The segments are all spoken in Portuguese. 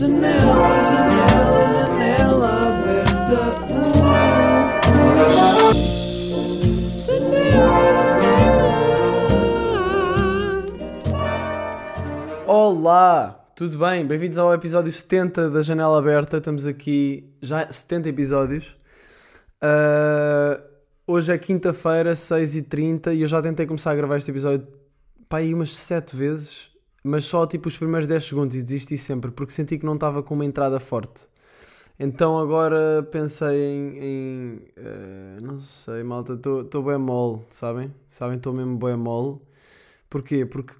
Janela, janela, janela aberta. Janela. Olá, tudo bem? Bem-vindos ao episódio 70 da Janela Aberta. Estamos aqui já 70 episódios. Uh, hoje é quinta-feira, 6h30 e eu já tentei começar a gravar este episódio pá, aí umas 7 vezes, mas só tipo os primeiros 10 segundos e desisti sempre porque senti que não estava com uma entrada forte. Então agora pensei em. em uh, não sei, malta, estou bem mole, sabem? Sabem, estou mesmo bem mole. Porquê? Porque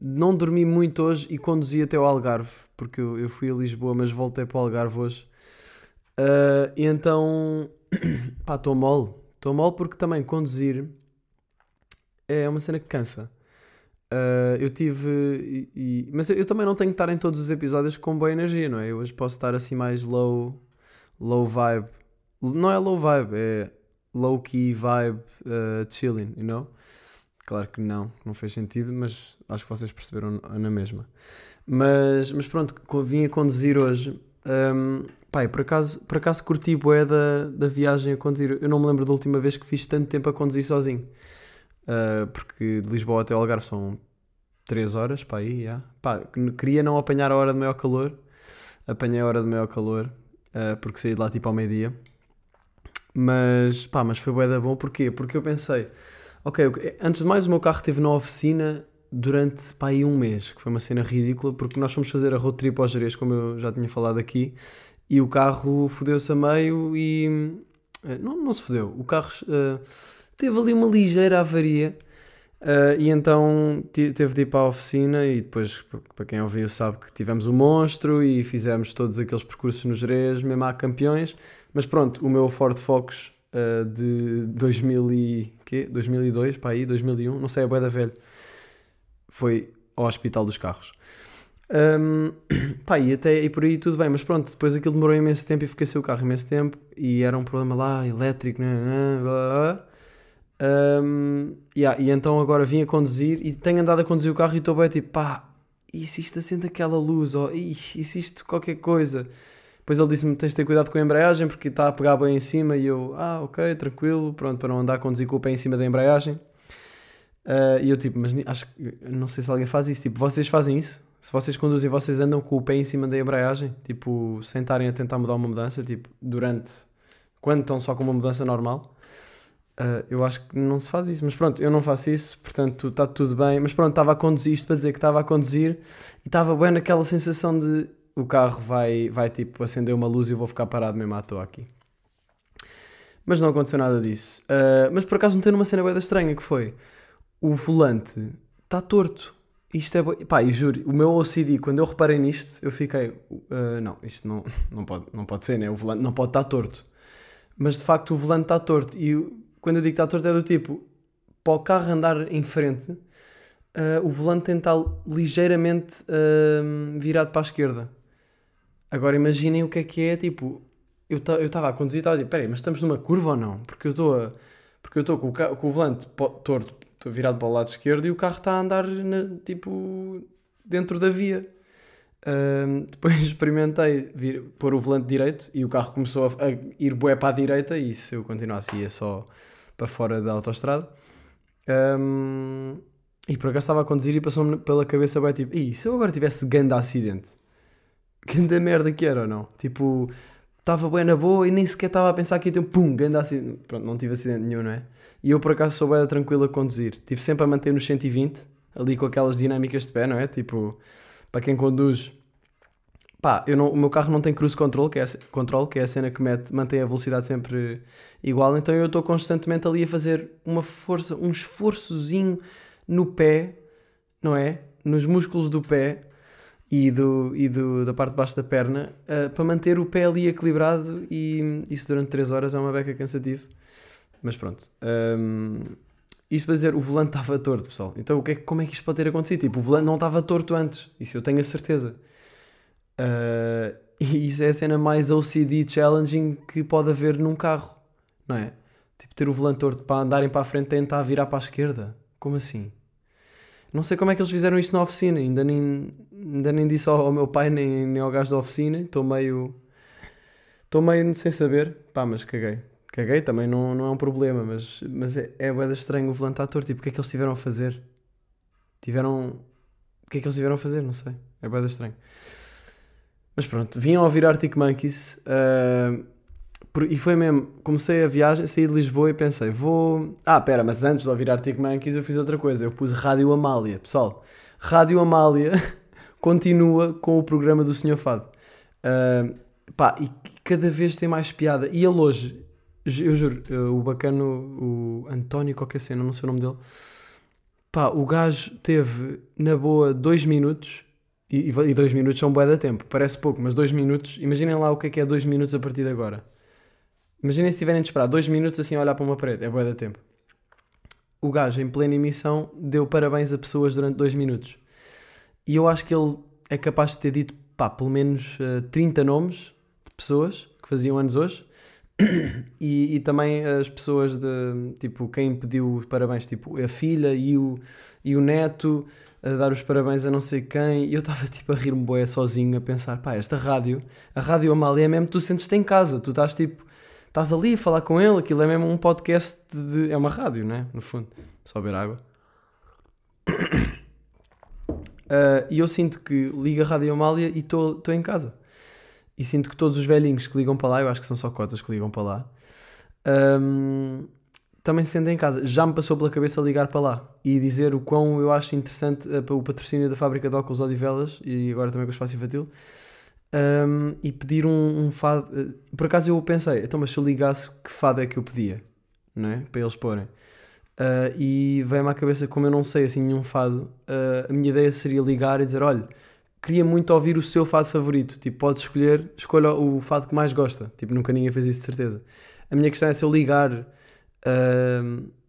não dormi muito hoje e conduzi até o Algarve, porque eu, eu fui a Lisboa, mas voltei para o Algarve hoje. Uh, e então, pá, estou mole. Estou mole porque também conduzir é uma cena que cansa. Uh, eu tive. E, e, mas eu, eu, também não tenho que estar em todos os episódios com boa energia, não é? Eu hoje posso estar assim mais low, low vibe. Não é low vibe, é low key vibe uh, chilling, you know? Claro que não, não fez sentido, mas acho que vocês perceberam na mesma. Mas, mas pronto, vim a conduzir hoje. Um, pai, por acaso, por acaso curti bué da, da viagem a conduzir. Eu não me lembro da última vez que fiz tanto tempo a conduzir sozinho. Uh, porque de Lisboa até Algarve são 3 horas, pá, aí, yeah. pá, queria não apanhar a hora de maior calor, apanhei a hora de maior calor, uh, porque saí de lá tipo ao meio-dia, mas, pá, mas foi bué da bom, porquê? Porque eu pensei, ok, antes de mais o meu carro esteve na oficina durante, pá, aí um mês, que foi uma cena ridícula, porque nós fomos fazer a road trip aos Jerez, como eu já tinha falado aqui, e o carro fodeu-se a meio e... Uh, não, não se fodeu, o carro teve ali uma ligeira avaria uh, e então teve de ir para a oficina e depois, para quem ouviu sabe que tivemos o monstro e fizemos todos aqueles percursos nos Jerez, mesmo há campeões, mas pronto, o meu Ford Focus uh, de 2000 e, quê? 2002, para aí, 2001, não sei, é boeda velho, foi ao hospital dos carros. Um, pá, e até e por aí tudo bem, mas pronto, depois aquilo demorou imenso tempo e fiquei sem o carro imenso tempo e era um problema lá, elétrico, blá, blá, blá. Um, yeah, e então agora vim a conduzir e tenho andado a conduzir o carro e estou bem tipo, pá, e se isto acende aquela luz? Ou e se isto qualquer coisa? Depois ele disse-me: tens de ter cuidado com a embreagem porque está a pegar bem em cima. E eu, ah, ok, tranquilo, pronto, para não andar a conduzir com o pé em cima da embreagem. Uh, e eu, tipo, mas acho não sei se alguém faz isso. Tipo, vocês fazem isso? Se vocês conduzem, vocês andam com o pé em cima da embreagem, tipo, sem estarem a tentar mudar uma mudança, tipo, durante. Quando estão só com uma mudança normal. Uh, eu acho que não se faz isso, mas pronto, eu não faço isso, portanto está tudo bem. Mas pronto, estava a conduzir isto para dizer que estava a conduzir e estava bem naquela sensação de o carro vai, vai tipo acender uma luz e eu vou ficar parado mesmo à toa aqui. Mas não aconteceu nada disso. Uh, mas por acaso não tem uma cena bem estranha que foi o volante está torto. Isto é. Pá, e juro, o meu OCD, quando eu reparei nisto, eu fiquei. Uh, não, isto não, não, pode, não pode ser, né? O volante não pode estar torto. Mas de facto o volante está torto. E quando eu digo que está torto é do tipo, para o carro andar em frente, uh, o volante tem de estar ligeiramente uh, virado para a esquerda. Agora imaginem o que é que é, tipo, eu estava a conduzir e estava a dizer, peraí, mas estamos numa curva ou não? Porque eu estou porque eu estou com, com, o volante torto, estou virado para o lado esquerdo e o carro está a andar, na, tipo, dentro da via. Uh, depois experimentei vir, pôr o volante direito e o carro começou a, a ir bué para a direita e se eu continuasse ia só para fora da autostrada. Um, e por acaso estava a conduzir e passou-me pela cabeça bem tipo, e se eu agora tivesse ganda acidente? Ganda merda que era ou não? Tipo, estava bem na boa e nem sequer estava a pensar que ia ter um pum, ganda acidente. Pronto, não tive acidente nenhum, não é? E eu por acaso sou bem tranquilo a conduzir. Tive sempre a manter nos 120, ali com aquelas dinâmicas de pé, não é? Tipo, para quem conduz Pá, eu não, o meu carro não tem cruise control, que é a, control, que é a cena que mete, mantém a velocidade sempre igual, então eu estou constantemente ali a fazer uma força, um esforçozinho no pé, não é? Nos músculos do pé e, do, e do, da parte de baixo da perna, uh, para manter o pé ali equilibrado e isso durante 3 horas é uma beca cansativo. Mas pronto. Um, isto para dizer, o volante estava torto, pessoal. Então o que é, como é que isto pode ter acontecido? Tipo, o volante não estava torto antes. Isso eu tenho a certeza. Uh, e isso é a cena mais OCD challenging que pode haver num carro, não é? Tipo, ter o volante torto para andarem para a frente e tentar virar para a esquerda. Como assim? Não sei como é que eles fizeram isto na oficina, ainda nem, ainda nem disse ao, ao meu pai nem, nem ao gajo da oficina. Estou meio. Estou meio sem saber. Pá, mas caguei. Caguei também não, não é um problema, mas, mas é, é bem estranho o volante à torre. Tipo, o que é que eles tiveram a fazer? Tiveram. O que é que eles tiveram a fazer? Não sei. É bem estranho. Mas pronto, vinham a ouvir Arctic Monkeys. Uh, por- e foi mesmo, comecei a viagem, saí de Lisboa e pensei, vou. Ah, pera, mas antes de ouvir Arctic Monkeys eu fiz outra coisa. Eu pus Rádio Amália. Pessoal, Rádio Amália continua com o programa do Senhor Fado. Uh, pá, e cada vez tem mais piada. E ele hoje, eu juro, uh, o bacano, o António qualquer cena, não sei o nome dele. Pá, o gajo teve na boa dois minutos. E, e dois minutos são bué da tempo. Parece pouco, mas dois minutos. Imaginem lá o que é que é dois minutos a partir de agora. Imaginem se tiverem de esperar dois minutos assim a olhar para uma parede. É bué da tempo. O gajo, em plena emissão, deu parabéns a pessoas durante dois minutos. E eu acho que ele é capaz de ter dito, pá, pelo menos eh, 30 nomes de pessoas que faziam anos hoje. E, e também as pessoas de, tipo, quem pediu parabéns, tipo, a filha e o, e o neto a dar os parabéns a não sei quem. E eu estava, tipo, a rir-me boé sozinho, a pensar, pá, esta rádio, a Rádio Amália é mesmo, tu sentes-te em casa, tu estás, tipo, estás ali a falar com ele, aquilo é mesmo um podcast de... é uma rádio, né? No fundo, só beber água. Ah, e eu sinto que ligo a Rádio Amália e estou em casa. E sinto que todos os velhinhos que ligam para lá, eu acho que são só cotas que ligam para lá, ahm, também se sentem em casa. Já me passou pela cabeça ligar para lá e dizer o quão eu acho interessante para o patrocínio da fábrica de óculos Odivelas e agora também com o espaço infantil. ahm, e pedir um, um fado. ah, Por acaso eu pensei, então, mas se eu ligasse, que fado é que eu pedia? Não é? Para eles porem. Ah, e veio-me à cabeça, como eu não sei assim nenhum fado, ah, a minha ideia seria ligar e dizer: olha, queria muito ouvir o seu fado favorito. Tipo, podes escolher, escolha o fado que mais gosta. Tipo, nunca ninguém fez isso de certeza. A minha questão é se eu ligar,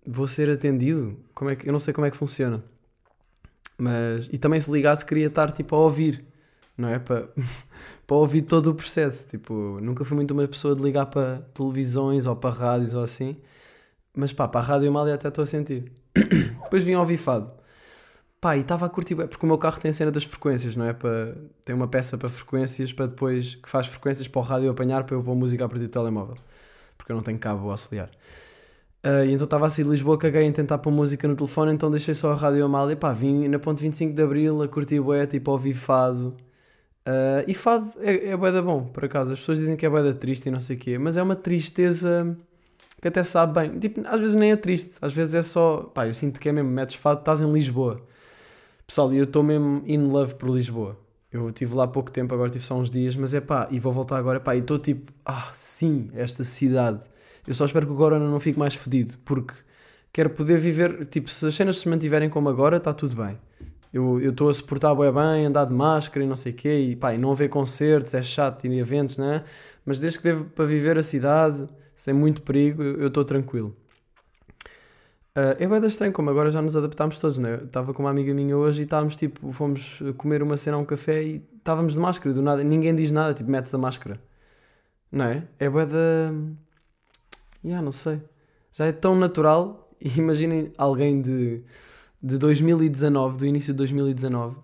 vou ser atendido? Como é que, eu não sei como é que funciona. Mas, e também se ligasse, queria estar tipo a ouvir, não é? Para, para ouvir todo o processo. Tipo, nunca fui muito uma pessoa de ligar para televisões ou para rádios ou assim. Mas pá, para a Rádio Amália até estou a sentir. Depois vim ouvir fado. Pá, e estava a curtir, porque o meu carro tem a cena das frequências, não é? Para, tem uma peça para frequências, para depois, que faz frequências para o rádio apanhar, para eu pôr música a partir do telemóvel. Porque eu não tenho cabo auxiliar. Ah, e então estava a sair de Lisboa, caguei em tentar pôr música no telefone, então deixei só a Rádio Amália. Pá, vim na ponte 25 de Abril a curtir bué, tipo, a ouvir fado. Ah, e fado é, é bué da bom, por acaso. As pessoas dizem que é bué da triste e não sei o quê, mas é uma tristeza que até sabe bem. Tipo, às vezes nem é triste, às vezes é só. Pá, eu sinto que é mesmo, metes fado, estás em Lisboa. Pessoal, eu estou mesmo in love por Lisboa. Eu estive lá há pouco tempo, agora tive só uns dias, mas é pá, e vou voltar agora, pá, e estou tipo, ah, sim, esta cidade. Eu só espero que o Corona não fique mais fodido, porque quero poder viver, tipo, se as cenas se mantiverem como agora, está tudo bem. Eu estou a suportar bem, bem, andar de máscara e não sei o quê, e pá, e não haver concertos, é chato, a eventos, né? Mas desde que devo para viver a cidade, sem muito perigo, eu estou tranquilo. Ah, é bem estranho, como agora já nos adaptámos todos, né? Estava com uma amiga minha hoje e estávamos tipo, fomos comer uma cena a um café e estávamos de máscara, do nada, ninguém diz nada, tipo, metes a máscara, não é? É bem da. Yeah, não sei. Já é tão natural. E imaginem alguém de, de 2019, do início de 2019,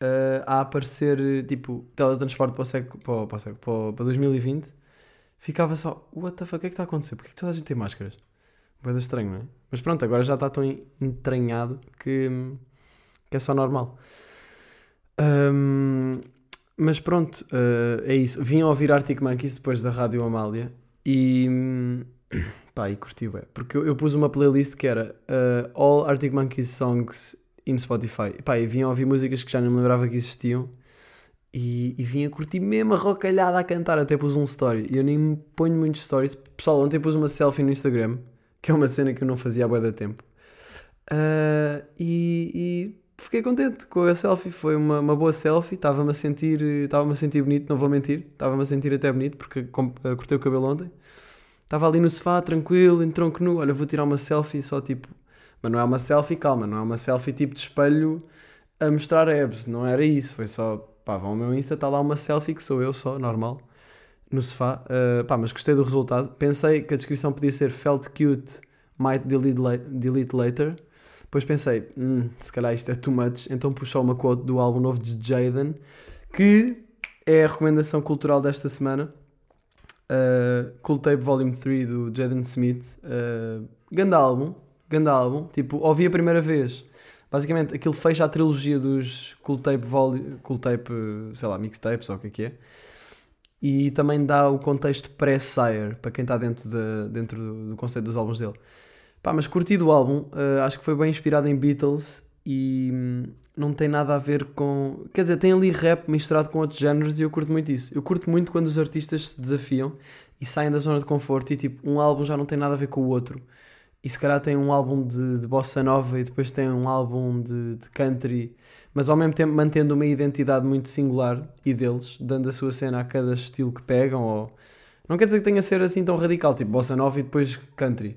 ah, a aparecer tipo teletransporte para, o século, para, para, o século- para, o- para 2020. Ficava só, what the fuck, o que é que está a acontecer? Porquê que toda a gente tem máscaras? Boeda estranho, não é? Mas pronto, agora já está tão en- entranhado que, que é só normal. Ahm, mas pronto, ah, é isso. Vim ouvir Arctic Monkeys depois da Rádio Amália e pá, e curti bué. Porque eu, eu pus uma playlist que era ah, All Arctic Monkeys Songs in Spotify. Pá, e vim ouvir músicas que já não me lembrava que existiam. E, e vim a curtir mesmo a rocalhada a cantar, até pus um story. E eu nem ponho muitos stories. Pessoal, ontem pus uma selfie no Instagram, que é uma cena que eu não fazia há bué da tempo. Ah, e, e fiquei contente com a selfie. Foi uma, uma boa selfie. Estava-me a sentir, estava-me a sentir bonito, não vou mentir. Estava-me a sentir até bonito porque ah, cortei o cabelo ontem. Estava ali no sofá, tranquilo, em tronco nu. Olha, vou tirar uma selfie só tipo. Mas não é uma selfie, calma, não é uma selfie tipo de espelho a mostrar abs. Não era isso. Foi só, pá, vão ao meu Insta, está lá uma selfie que sou eu só, normal, no sofá. Ah, pá, mas gostei do resultado. Pensei que a descrição podia ser felt cute, might delete, la- delete later. Depois pensei, hum, se calhar isto é too much, então puxou uma quote do álbum novo de Jaden, que é a recomendação cultural desta semana. Uh, cool Tape Volume 3 do Jaden Smith. Uh, ganda álbum, álbum. Tipo, ouvi a primeira vez. Basicamente, aquilo fecha a trilogia dos Cool Tape, Volume, cool tape sei lá, mixtapes ou o que é que é. E também dá o contexto pré-Sire, para quem está dentro, de, dentro do conceito dos álbuns dele. Pá, mas curti do álbum, uh, acho que foi bem inspirado em Beatles e hum, não tem nada a ver com. Quer dizer, tem ali rap misturado com outros géneros e eu curto muito isso. Eu curto muito quando os artistas se desafiam e saem da zona de conforto e tipo, um álbum já não tem nada a ver com o outro. E se calhar tem um álbum de, de bossa nova e depois tem um álbum de, de country, mas ao mesmo tempo mantendo uma identidade muito singular e deles, dando a sua cena a cada estilo que pegam. Ou... Não quer dizer que tenha a ser assim tão radical, tipo bossa nova e depois country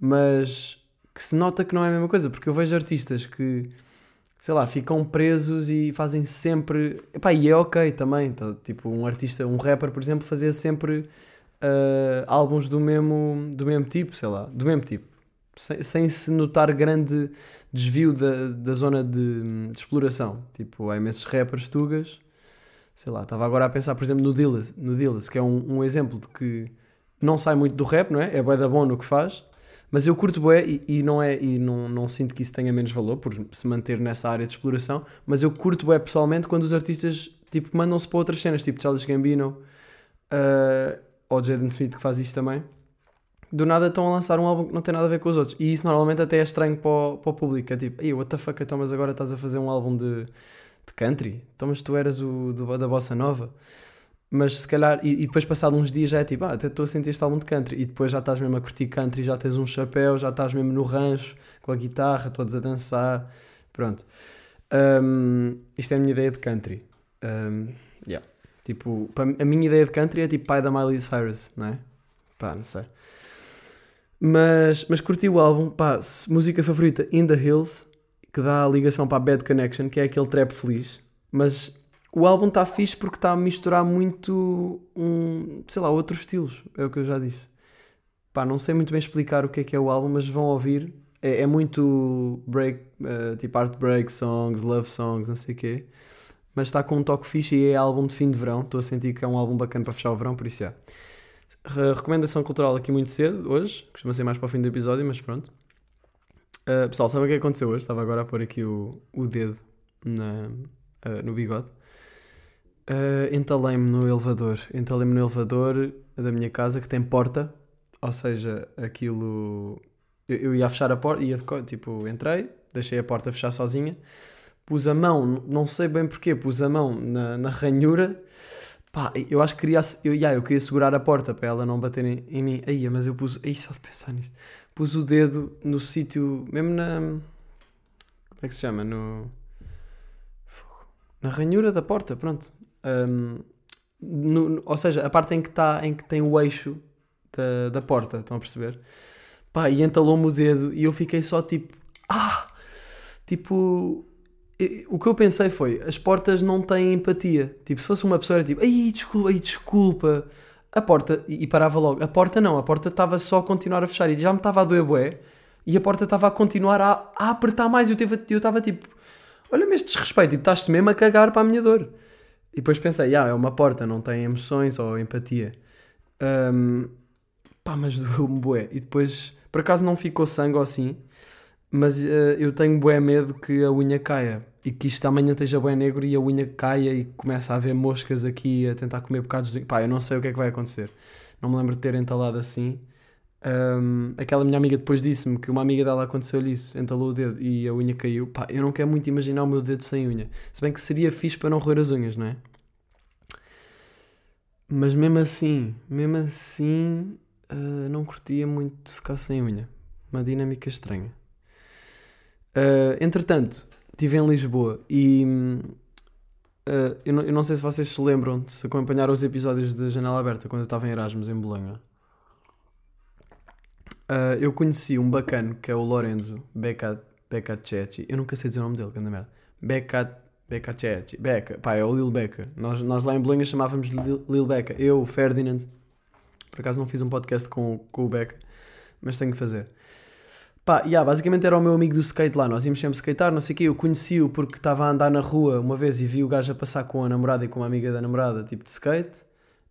mas que se nota que não é a mesma coisa, porque eu vejo artistas que, sei lá, ficam presos e fazem sempre. Epá, e é ok também, tá? tipo, um artista, um rapper, por exemplo, fazia sempre uh, álbuns do mesmo, do mesmo tipo, sei lá, do mesmo tipo, sem, sem se notar grande desvio da, da zona de, de exploração. Tipo, há imensos rappers tugas, sei lá, estava agora a pensar, por exemplo, no Dillas, no que é um, um exemplo de que não sai muito do rap, não é? É bué da bom no que faz, mas eu curto bué e, e, não, é, e não, não sinto que isso tenha menos valor por se manter nessa área de exploração, mas eu curto bué pessoalmente quando os artistas tipo, mandam-se para outras cenas, tipo Charles Gambino uh, ou Jaden Smith que faz isto também. Do nada estão a lançar um álbum que não tem nada a ver com os outros. E isso normalmente até é estranho para o, para o público. É tipo, ei, what the fuck, então, mas agora estás a fazer um álbum de, de country? Então, mas tu eras o do, da Bossa Nova mas se calhar, e, e, depois passado uns dias já é tipo, ah, até estou a sentir este álbum de country, e depois já estás mesmo a curtir country, já tens um chapéu, já estás mesmo no rancho, com a guitarra, todos a dançar, pronto. Um, isto é a minha ideia de country. Um, yeah. Tipo, a minha ideia de country é tipo pai da Miley Cyrus, não é? Pá, não sei. Mas, mas curti o álbum, pá, música favorita, In The Hills, que dá a ligação para a Bad Connection, que é aquele trap feliz, mas o álbum está fixe porque está a misturar muito um, sei lá, outros estilos, é o que eu já disse. Pá, não sei muito bem explicar o que é que é o álbum, mas vão ouvir. É, é muito break, uh, tipo heartbreak songs, love songs, não sei o quê. Mas está com um toque fixe e é álbum de fim de verão. Estou a sentir que é um álbum bacana para fechar o verão, por isso é. Recomendação cultural aqui muito cedo, hoje. Costuma ser mais para o fim do episódio, mas pronto. Uh, pessoal, sabe o que aconteceu hoje? Estava agora a pôr aqui o, o dedo na, uh, no bigode. Uh, entalei-me no elevador. Entalei-me no elevador da minha casa que tem porta, ou seja, aquilo. Eu, eu ia fechar a porta, ia tipo, entrei, deixei a porta fechar sozinha, pus a mão, não sei bem porquê, pus a mão na, na ranhura. Pá, eu acho que queria, eu, yeah, eu queria segurar a porta para ela não bater em, em mim. Aí, mas eu pus, aí só de pensar nisto, pus o dedo no sítio, mesmo na. Como é que se chama? No. Na ranhura da porta, pronto. Um, no, ou seja, a parte em que, tá, em que tem o eixo da, da porta, estão a perceber? Pá, e entalou-me o dedo e eu fiquei só tipo, ah! Tipo, o que eu pensei foi, as portas não têm empatia. Tipo, se fosse uma pessoa era tipo, ai, desculpa, ai, desculpa. A porta, e, parava logo. A porta não, a porta estava só a continuar a fechar e já me estava a doer bué. E a porta estava a continuar a, a apertar mais e eu estava tipo, olha-me este desrespeito, tipo, estás-te mesmo a cagar para a minha dor. E depois pensei, ah, é uma porta, não tem emoções ou empatia. Um, pá, mas doeu-me bué. E depois, por acaso não ficou sangue assim, mas uh, eu tenho bué medo que a unha caia. E que isto amanhã esteja bué negro e a unha caia e começa a haver moscas aqui a tentar comer bocados de... Pá, eu não sei o que é que vai acontecer. Não me lembro de ter entalado assim. Um, aquela minha amiga depois disse-me que uma amiga dela aconteceu-lhe isso, entalou o dedo e a unha caiu. Pá, eu não quero muito imaginar o meu dedo sem unha. Se bem que seria fixe para não roer as unhas, não é? Mas mesmo assim, mesmo assim, uh, não curtia muito ficar sem unha. Uma dinâmica estranha. Uh, entretanto, estive em Lisboa e uh, eu, não, eu não sei se vocês se lembram, se acompanharam os episódios de Janela Aberta quando eu estava em Erasmus em Bolonha. Uh, eu conheci um bacano que é o Lorenzo Beccacetti. Eu nunca sei dizer o nome dele, que anda merda. Beccacetti. Becca. Pá, é o Lil Becca. Nós, nós lá em Bolonha chamávamos Lil, Lil Becca. Eu, o Ferdinand. Por acaso não fiz um podcast com, com o Becca, mas tenho que fazer. Pá, yeah, basicamente era o meu amigo do skate lá, nós íamos sempre skatear, não sei o quê, eu conheci-o porque estava a andar na rua uma vez e vi o gajo a passar com a namorada e com uma amiga da namorada, tipo de skate,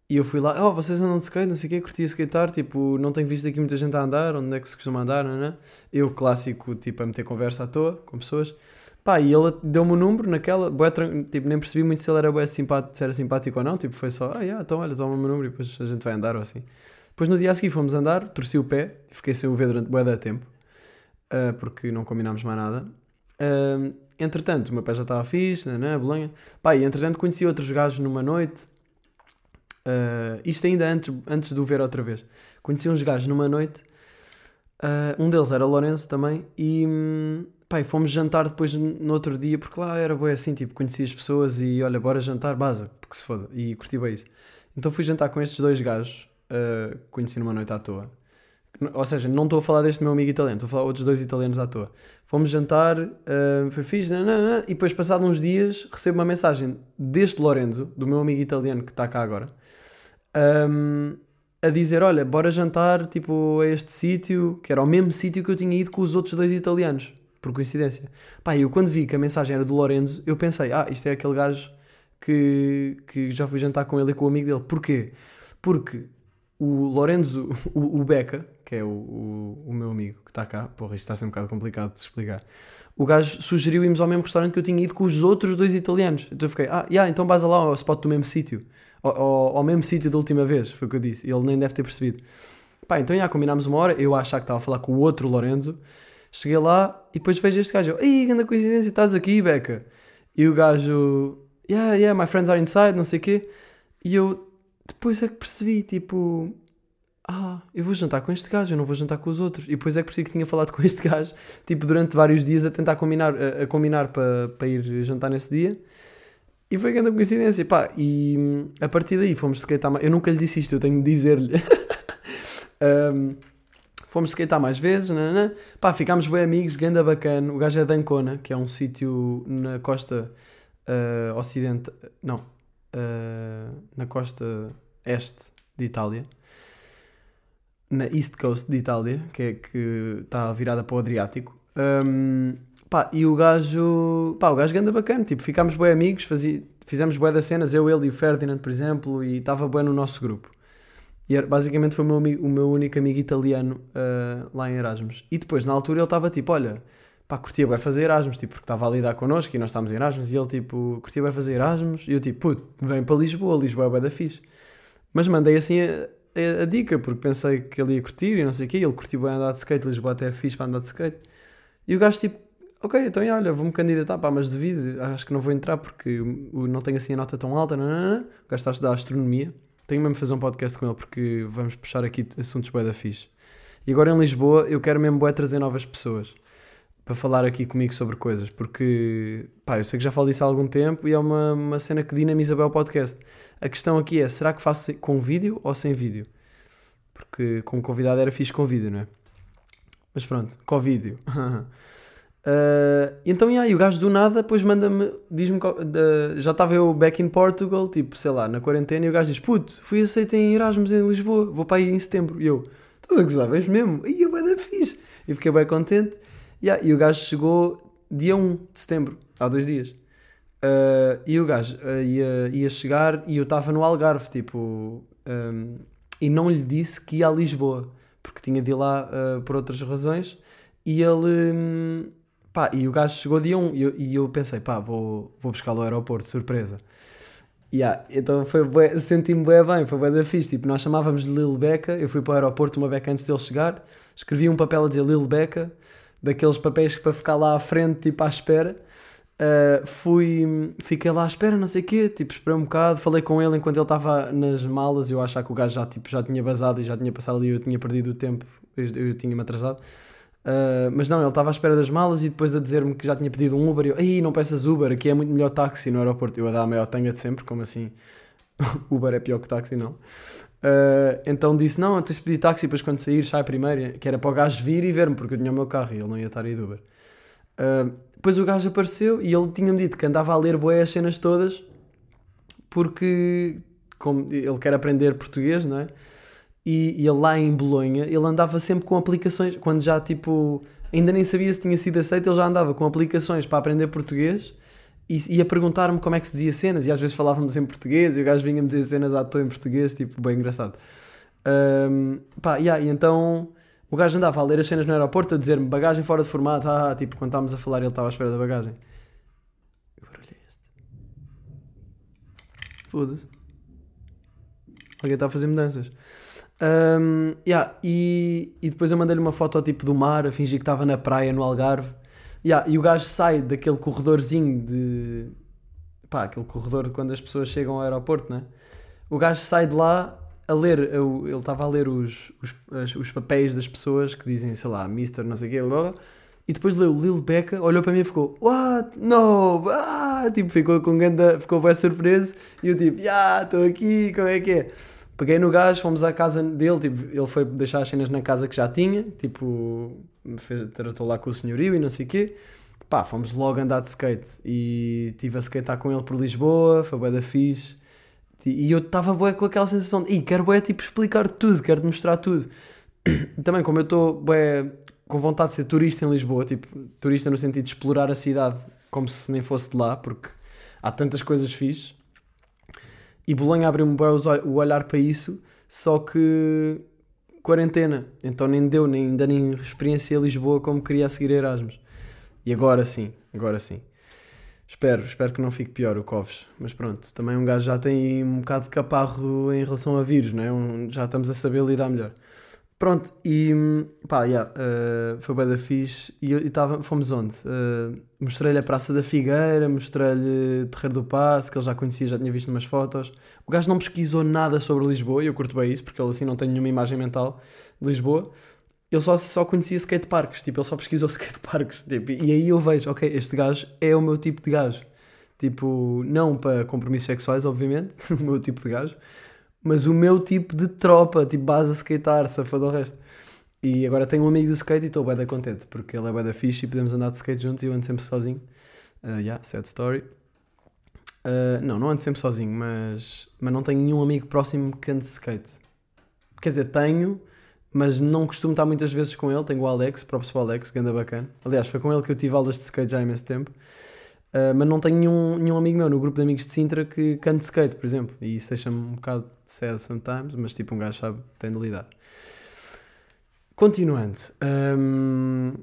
e eu fui lá, oh, vocês andam de skate, não sei o quê, curti skatear, tipo, não tenho visto aqui muita gente a andar, onde é que se costuma andar, não é? Eu, clássico, tipo, a meter conversa à toa, com pessoas, pá, e ele deu-me o número naquela, bué, tipo, nem percebi muito se ele era bué simpático, se era simpático ou não, tipo, foi só, ah, yeah, então olha, toma o meu número e depois a gente vai andar ou assim. Depois no dia a seguir fomos andar, torci o pé, fiquei sem o ver durante bué da tempo uh, porque não combinámos mais nada. Uh, entretanto, o meu pé já estava fixe, né, né, Bolonha. Pá, e entretanto conheci outros gajos numa noite. Uh, isto ainda antes, antes de o ver outra vez. Conheci uns gajos numa noite. Uh, um deles era Lourenço também. E, pá, e fomos jantar depois no outro dia, porque lá era bem assim, tipo, conheci as pessoas e olha, bora jantar, base, porque se foda. E curti bem isso. Então fui jantar com estes dois gajos, uh, conheci numa noite à toa. Ou seja, não estou a falar deste meu amigo italiano, estou a falar outros dois italianos à toa. Fomos jantar, uh, foi fixe, nanana, e depois, passado uns dias, recebo uma mensagem deste Lorenzo, do meu amigo italiano que está cá agora, um, a dizer: Olha, bora jantar tipo, a este sítio, que era o mesmo sítio que eu tinha ido com os outros dois italianos, por coincidência. Pá, eu quando vi que a mensagem era do Lorenzo, eu pensei: Ah, isto é aquele gajo que, que já fui jantar com ele e com o amigo dele. Porquê? Porque o Lorenzo, o, o Beca, que é o, o, o meu amigo que está cá, porra, isto está a ser um bocado complicado de explicar. O gajo sugeriu irmos ao mesmo restaurante que eu tinha ido com os outros dois italianos. Então eu fiquei, ah, yeah, então vais lá ao spot do mesmo sítio, ao, ao, ao, mesmo sítio da última vez, foi o que eu disse. Ele nem deve ter percebido. Pá, então já combinámos uma hora, eu a achar que estava a falar com o outro Lorenzo. Cheguei lá e depois vejo este gajo, ei, grande coincidência, estás aqui, Beca. E o gajo, yeah, yeah, my friends are inside, não sei o quê. E eu depois é que percebi, tipo, ah, eu vou jantar com este gajo, eu não vou jantar com os outros. E depois é que percebi que tinha falado com este gajo, tipo, durante vários dias a tentar combinar, a, a combinar para, para ir jantar nesse dia. E foi grande coincidência, pá. E a partir daí fomos skatear mais. Eu nunca lhe disse isto, eu tenho de dizer-lhe. um, fomos skatear mais vezes, nanana. pá, ficámos bem amigos, ganda bacana. O gajo é de Ancona, que é um sítio na costa uh, ocidente. Não, uh, na costa este de Itália na East Coast de Itália, que é que está virada para o Adriático. Um, pá, e o gajo, pá, o gajo ganda bacana, tipo, ficámos bem amigos, fazia, fizemos bué das cenas, eu, ele e o Ferdinand, por exemplo, e estava bem no nosso grupo. E era, basicamente foi o meu, amigo, o meu único amigo italiano uh, lá em Erasmus. E depois, na altura, ele estava tipo, olha, pá, curtia bem fazer Erasmus, tipo, porque estava a lidar connosco e nós estávamos em Erasmus, e ele tipo, curtia bem fazer Erasmus, e eu tipo, puto, vem para Lisboa, Lisboa é bem da fixe. Mas mandei assim a, a, dica, porque pensei que ele ia curtir e não sei o quê, ele curtiu bem andar de skate, Lisboa até é fixe para andar de skate. E o gajo tipo, ok, então olha, vou-me candidatar, pá, mas devido, acho que não vou entrar porque não tenho assim a nota tão alta, não, não, não. o gajo está a estudar astronomia, tenho mesmo fazer um podcast com ele porque vamos puxar aqui assuntos bué da fixe. E agora em Lisboa eu quero mesmo bué trazer novas pessoas para falar aqui comigo sobre coisas, porque pá, eu sei que já falo disso há algum tempo e é uma, uma cena que dinamiza bem o podcast. A questão aqui é: será que faço com vídeo ou sem vídeo? Porque com convidado era fixe com vídeo, não é? Mas pronto, com vídeo. uh, então, yeah, e o gajo do nada depois manda-me, diz-me, uh, já estava eu back in Portugal, tipo, sei lá, na quarentena, e o gajo diz: Puto, fui aceito em Erasmus em Lisboa, vou para aí em setembro. E eu, estás a gozar, vês mesmo? E eu, da fixe. E fiquei bem contente. Yeah, e o gajo chegou dia 1 de setembro, há dois dias. Uh, e o gajo uh, ia, ia chegar e eu estava no Algarve, tipo, um, e não lhe disse que ia a Lisboa, porque tinha de ir lá uh, por outras razões. E ele, um, pá, e o gajo chegou dia 1 e eu, e eu pensei, pá, vou, vou buscá-lo ao aeroporto, surpresa. Yeah, então foi senti-me bem bem, foi bem da fixe. Tipo, nós chamávamos de Lil Beca, eu fui para o aeroporto uma beca antes dele chegar, escrevi um papel a dizer Lil Beca, daqueles papéis que para ficar lá à frente, tipo à espera. Uh, fui, fiquei lá à espera, não sei o quê, tipo, esperei um bocado, falei com ele enquanto ele estava nas malas, eu achava que o gajo já, tipo, já tinha basado e já tinha passado ali, eu tinha perdido o tempo, eu, eu tinha-me atrasado. Uh, mas não, ele estava à espera das malas e depois a dizer-me que já tinha pedido um Uber. E eu, aí não peças Uber, aqui é muito melhor táxi no aeroporto. Eu a dar a maior tanga de sempre, como assim? Uber é pior que táxi, não. Uh, então disse: Não, tens de pedir táxi, depois quando sair, sai primeiro. Que era para o gajo vir e ver-me, porque eu tinha o meu carro e ele não ia estar aí de Uber. Uh, depois o gajo apareceu e ele tinha-me dito que andava a ler boé as cenas todas porque como ele quer aprender português, não é? e, e ele lá em Bolonha, ele andava sempre com aplicações, quando já tipo, ainda nem sabia se tinha sido aceito, ele já andava com aplicações para aprender português e ia perguntar-me como é que se dizia cenas e às vezes falávamos em português e o gajo vinha-me dizer cenas à toa em português, tipo, bem engraçado. Um, pá, yeah, e então o gajo andava a ler as cenas no aeroporto a dizer-me bagagem fora de formato, ah, tipo, quando estávamos a falar ele estava à espera da bagagem. Que barulho é este? Foda-se. Alguém está a fazer mudanças. Um, yeah, e, e depois eu mandei-lhe uma foto tipo do mar, a fingir que estava na praia no Algarve. Yeah, e o gajo sai daquele corredorzinho de. pá, aquele corredor quando as pessoas chegam ao aeroporto, né? O gajo sai de lá a ler, ele estava a ler os, os, os, papéis das pessoas que dizem, sei lá, Mister, não sei o quê, blá, e depois leu Lil Becca, olhou para mim e ficou, What? No! Ah! Tipo, ficou com ganda, ficou bem surpreso, e eu tipo, Ya, estou aqui, como é que é? Peguei no gajo, fomos à casa dele, tipo, ele foi deixar as cenas na casa que já tinha, tipo, fez, tratou lá com o senhorio e não sei o quê. Pá, fomos logo andar de skate e tive a skatear com ele por Lisboa, foi bué da fixe. E eu estava bué com aquela sensação de, quero bué, tipo, explicar tudo, quero-te mostrar tudo. Também, como eu estou bué com vontade de ser turista em Lisboa, tipo, turista no sentido de explorar a cidade como se nem fosse de lá, porque há tantas coisas fixes. E Bolonha abriu-me bué o olhar para isso, só que quarentena, então nem deu, nem, ainda nem experienciei Lisboa como queria a seguir Erasmus. E agora sim, agora sim. Espero, espero que não fique pior o Coves. Mas pronto, também um gajo já tem um bocado de caparro em relação a vírus, né? Um, já estamos a saber lidar melhor. Pronto, e pá, yeah, uh, foi bem da fixe. E, e tava, fomos onde? Uh, mostrei-lhe a Praça da Figueira, mostrei-lhe Terreiro do Passo, que ele já conhecia, já tinha visto umas fotos. O gajo não pesquisou nada sobre Lisboa, e eu curto bem isso, porque ele assim não tem nenhuma imagem mental de Lisboa ele só, só conhecia skateparks, tipo, ele só pesquisou skateparks, tipo, e aí eu vejo, ok, este gajo é o meu tipo de gajo, tipo, não para compromissos sexuais, obviamente, o meu tipo de gajo, mas o meu tipo de tropa, tipo, base a skatear, safado o resto. E agora tenho um amigo do skate e estou bem da contente, porque ele é bem da fixe e podemos andar de skate juntos e eu ando sempre sozinho. Uh, yeah, sad story. Uh, não, não ando sempre sozinho, mas, mas não tenho nenhum amigo próximo que ande de skate. Quer dizer, tenho, mas não costumo estar muitas vezes com ele. Tenho o Alex, próprio Alex, ganda bacana. Aliás, foi com ele que eu tive aulas de skate já há imenso tempo. Uh, mas não tenho nenhum, nenhum amigo meu no grupo de amigos de Sintra que cante skate, por exemplo. E isso deixa-me um bocado sad sometimes, mas tipo, um gajo sabe, tem de lidar. Continuando. Um,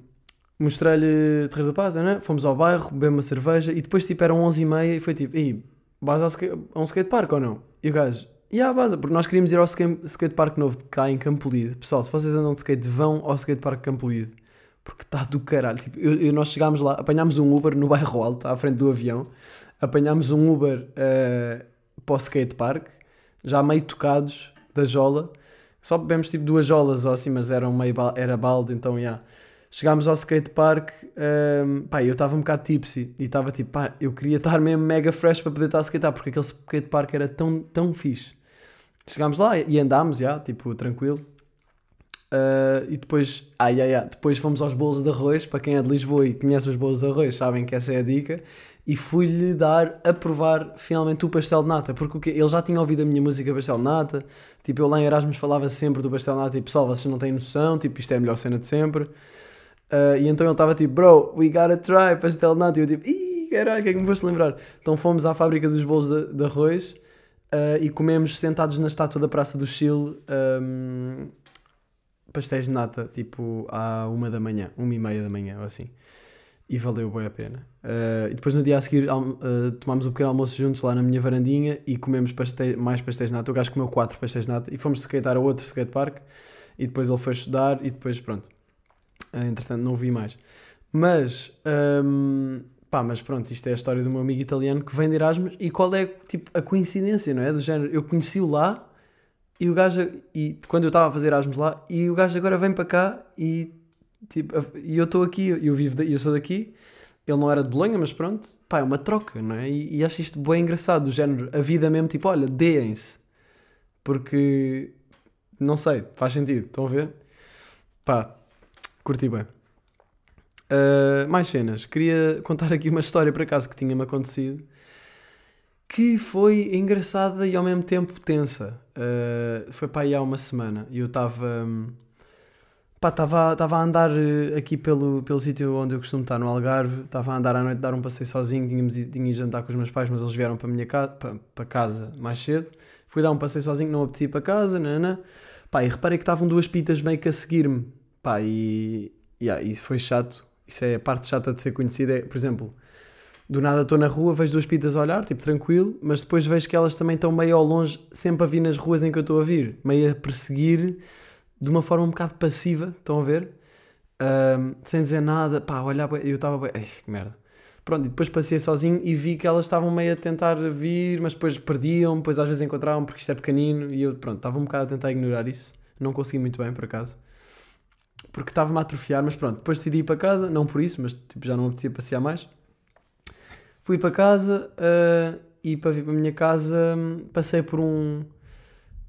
Mostrei-lhe Terreiro da Paz, né? fomos ao bairro, bebemos uma cerveja e depois tipo eram 11h30 e foi tipo, ei, vais a um skatepark ou não? E o gajo, e yeah, base, porque nós queríamos ir ao skatepark novo de cá em Campolide. Pessoal, se vocês andam de skate, vão ao skatepark Campolide. Porque está do caralho. Tipo, eu, eu, nós chegámos lá, apanhámos um Uber no bairro alto, à frente do avião. Apanhámos um Uber uh, para o skatepark, já meio tocados da jola. Só bebemos tipo duas jolas ou assim, mas eram meio, era balde, então já. Yeah. Chegámos ao skatepark, um, ehm, pá, eu estava um bocado tipsy e estava tipo, pá, eu queria estar mesmo mega fresh para poder estar a skatear, porque aquele skatepark era tão, tão fixe. Chegámos lá e andámos, já, tipo, tranquilo. Uh, e depois, ai, ai, ai, depois fomos aos bolos de arroz. Para quem é de Lisboa e conhece os bolos de arroz, sabem que essa é a dica. E fui-lhe dar a provar finalmente o pastel de nata, porque o quê? ele já tinha ouvido a minha música pastel de nata. Tipo, eu lá em Erasmus falava sempre do pastel de nata e pessoal, vocês não têm noção, tipo, isto é a melhor cena de sempre. Uh, e então ele estava tipo, bro, we gotta try pastel de nata. E eu tipo, ih, caralho, o que é que me foste lembrar? Então fomos à fábrica dos bolos de, de arroz uh, e comemos sentados na estátua da Praça do Chile um, pastéis de nata, tipo à uma da manhã, uma e meia da manhã ou assim. E valeu bem a pena. Uh, e depois no dia a seguir uh, tomámos um pequeno almoço juntos lá na minha varandinha e comemos pastéis, mais pastéis de nata. O gajo comeu quatro pastéis de nata e fomos skatear a outro skatepark. E depois ele foi estudar e depois pronto. Uh, entretanto não o vi mais. Mas um, Pá, mas pronto, isto é a história do meu amigo italiano que vem de Erasmus e qual é tipo a coincidência, não é? Do género, eu conheci-o lá e o gajo, e quando eu estava a fazer Erasmus lá, e o gajo agora vem para cá e tipo, e eu estou aqui, eu vivo, eu sou daqui, ele não era de Bolonha, mas pronto, pá, é uma troca, não é? E, e acho isto bem engraçado, do género, a vida mesmo, tipo, olha, deem-se, porque não sei, faz sentido, estão a ver? Pá, curti bem. Uh, mais cenas. Queria contar aqui uma história por acaso que tinha-me acontecido que foi engraçada e ao mesmo tempo tensa. Uh, foi para aí há uma semana e eu estava. Um, Pá, estava a andar eh, aqui pelo, pelo sítio onde eu costumo estar, no Algarve. Estava a andar à noite, dar um passeio sozinho. Tínhamos, tinha ido jantar com os meus pais, mas eles vieram para, minha casa, para, para casa mais cedo. Fui dar um passeio sozinho, não apetecia para casa, nanã. Pá, e reparei que estavam duas pitas meio que a seguir-me. Pá, e yeah, isso foi chato. Isso é a parte chata de ser conhecida. É, por exemplo, do nada estou na rua, vejo duas pitas a olhar, tipo tranquilo, mas depois vejo que elas também estão meio ao longe, sempre a vir nas ruas em que eu estou a vir, meio a perseguir de uma forma um bocado passiva, estão a ver? Um, sem dizer nada, pá, olhar, eu estava bem, que merda. Pronto, e depois passei sozinho e vi que elas estavam meio a tentar vir, mas depois perdiam, depois às vezes encontravam porque isto é pequenino e eu, pronto, estava um bocado a tentar ignorar isso. Não consegui muito bem, por acaso. Porque estava-me a atrofiar, mas pronto, depois decidi ir para casa, não por isso, mas tipo, já não apetecia passear mais. Fui para casa uh, e para vir para a minha casa passei por um,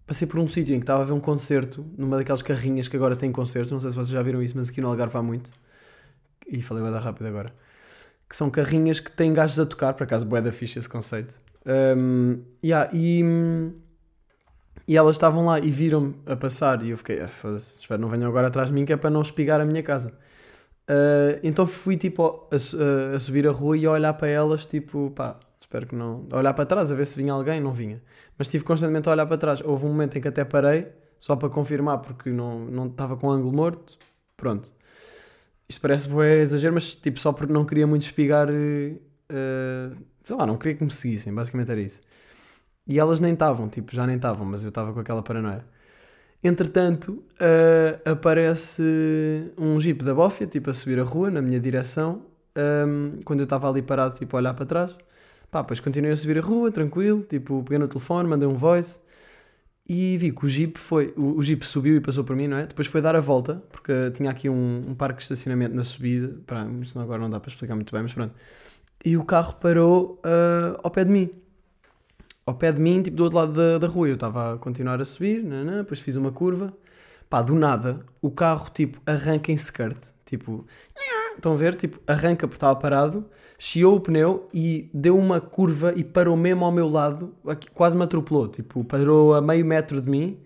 passei por um sítio em que estava a ver um concerto, numa daquelas carrinhas que agora tem concertos, não sei se vocês já viram isso, mas aqui no Algarve há muito. E falei dar rápido agora. Que são carrinhas que têm gajos a tocar, por acaso, bué da ficha esse conceito. Um, yeah, e, e elas estavam lá e viram-me a passar e eu fiquei, ah, espero não venham agora atrás de mim que é para não espigar a minha casa. Uh, então fui tipo a, a, subir a rua e a olhar para elas, tipo, pá, espero que não. A olhar para trás a ver se vinha alguém, não vinha mas estive constantemente a olhar para trás. Houve um momento em que até parei, só para confirmar, porque não, não estava com ângulo morto. Pronto. Isto parece bom exagero, mas tipo, só porque não queria muito espigar. Uh, sei lá, não queria que me seguissem, basicamente era isso. E elas nem estavam, tipo, já nem estavam, mas eu estava com aquela paranoia. Entretanto, uh, aparece um jeep da Bófia, tipo, a subir a rua, na minha direção, um, quando eu estava ali parado, tipo, a olhar para trás. Pá, depois continuei a subir a rua, tranquilo, tipo, peguei no telefone, mandei um voice e vi que o Jeep foi, o, o Jeep subiu e passou por mim, não é? Depois foi dar a volta, porque tinha aqui um, um parque de estacionamento na subida, pá, agora não dá para explicar muito bem, mas pronto. E o carro parou uh, ao pé de mim. Ao pé de mim, tipo, do outro lado da, da rua. Eu estava a continuar a subir, não, não, depois fiz uma curva. Pá, do nada, o carro, tipo, arranca em skirt. Tipo, estão a ver? Tipo, arranca porque estava parado chiou o pneu e deu uma curva e parou mesmo ao meu lado, quase me atropelou, tipo, parou a meio metro de mim,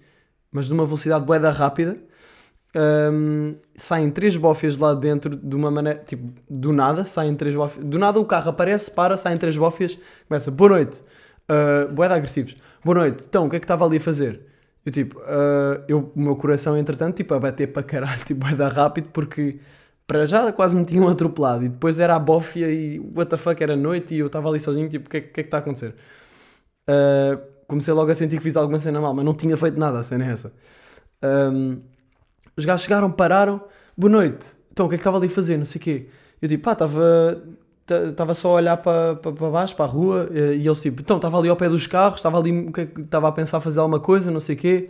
mas de uma velocidade boeda rápida. Um, saem três bófias lá dentro de uma maneira, tipo, do nada, saem três bófias, do nada o carro aparece, para, saem três bófias, começa, boa noite, uh, boeda agressivos, boa noite, então, o que é que estava ali a fazer? Eu tipo, uh, eu, o meu coração entretanto, tipo, a bater para caralho, tipo, boeda rápido, porque para já quase me tinham atropelado e depois era a bófia e what the fuck, era noite e eu estava ali sozinho, tipo, o que, é, que é que está a acontecer? Uh, comecei logo a sentir que fiz alguma cena mal, mas não tinha feito nada, a cena é essa. Um, os gajos chegaram, pararam, boa noite, então o que é que estava ali a fazer, não sei o quê. Eu tipo, pá, estava estava só a olhar para, para, para baixo, para a rua, e eles tipo, então estava ali ao pé dos carros, estava ali, estava a pensar fazer alguma coisa, não sei o quê.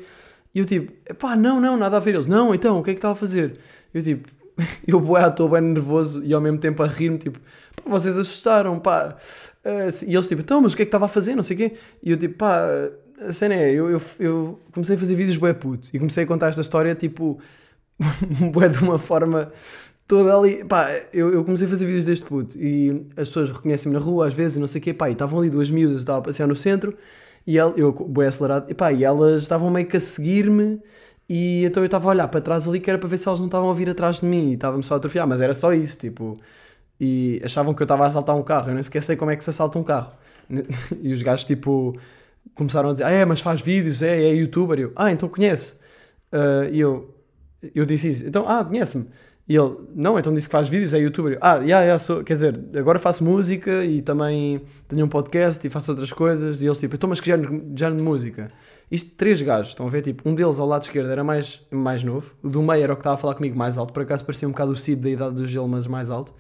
E eu tipo, pá, não, não, nada a ver. Eles, não, então, o que é que estava a fazer? Eu tipo, eu boé, estou bem nervoso e ao mesmo tempo a rir-me, tipo, pá, vocês assustaram, pá. Uh, e eles tipo, então, mas o que é que estava a fazer, não sei o quê. E eu tipo, pá, a cena é, eu, eu, eu comecei a fazer vídeos bué puto e comecei a contar esta história, tipo, bué de uma forma toda ali, pá, eu, eu comecei a fazer vídeos deste puto e as pessoas reconhecem-me na rua às vezes e não sei o quê, pá, e estavam ali duas miúdas, estava a passear no centro e ela, eu, bué acelerado, e pá, e elas estavam meio que a seguir-me e então eu estava a olhar para trás ali que era para ver se elas não estavam a vir atrás de mim e estava-me só a atrofiar, mas era só isso, tipo. E achavam que eu estava a assaltar um carro. Eu nem sequer sei como é que se assalta um carro. E os gajos, tipo, começaram a dizer: Ah, é, mas faz vídeos, é, é youtuber. Eu, ah, então conhece. Uh, e eu, eu disse isso. Então, ah, conhece-me. E ele, não, então disse que faz vídeos, é youtuber. Ah, já, yeah, yeah, sou, quer dizer, agora faço música e também tenho um podcast e faço outras coisas. E eles, tipo, então, mas que género, género de música? Isto, três gajos, estão a ver? Tipo, um deles ao lado esquerdo era mais, mais novo, o do meio era o que estava a falar comigo mais alto, por acaso parecia um bocado o Cid da idade do gelo, mas mais alto.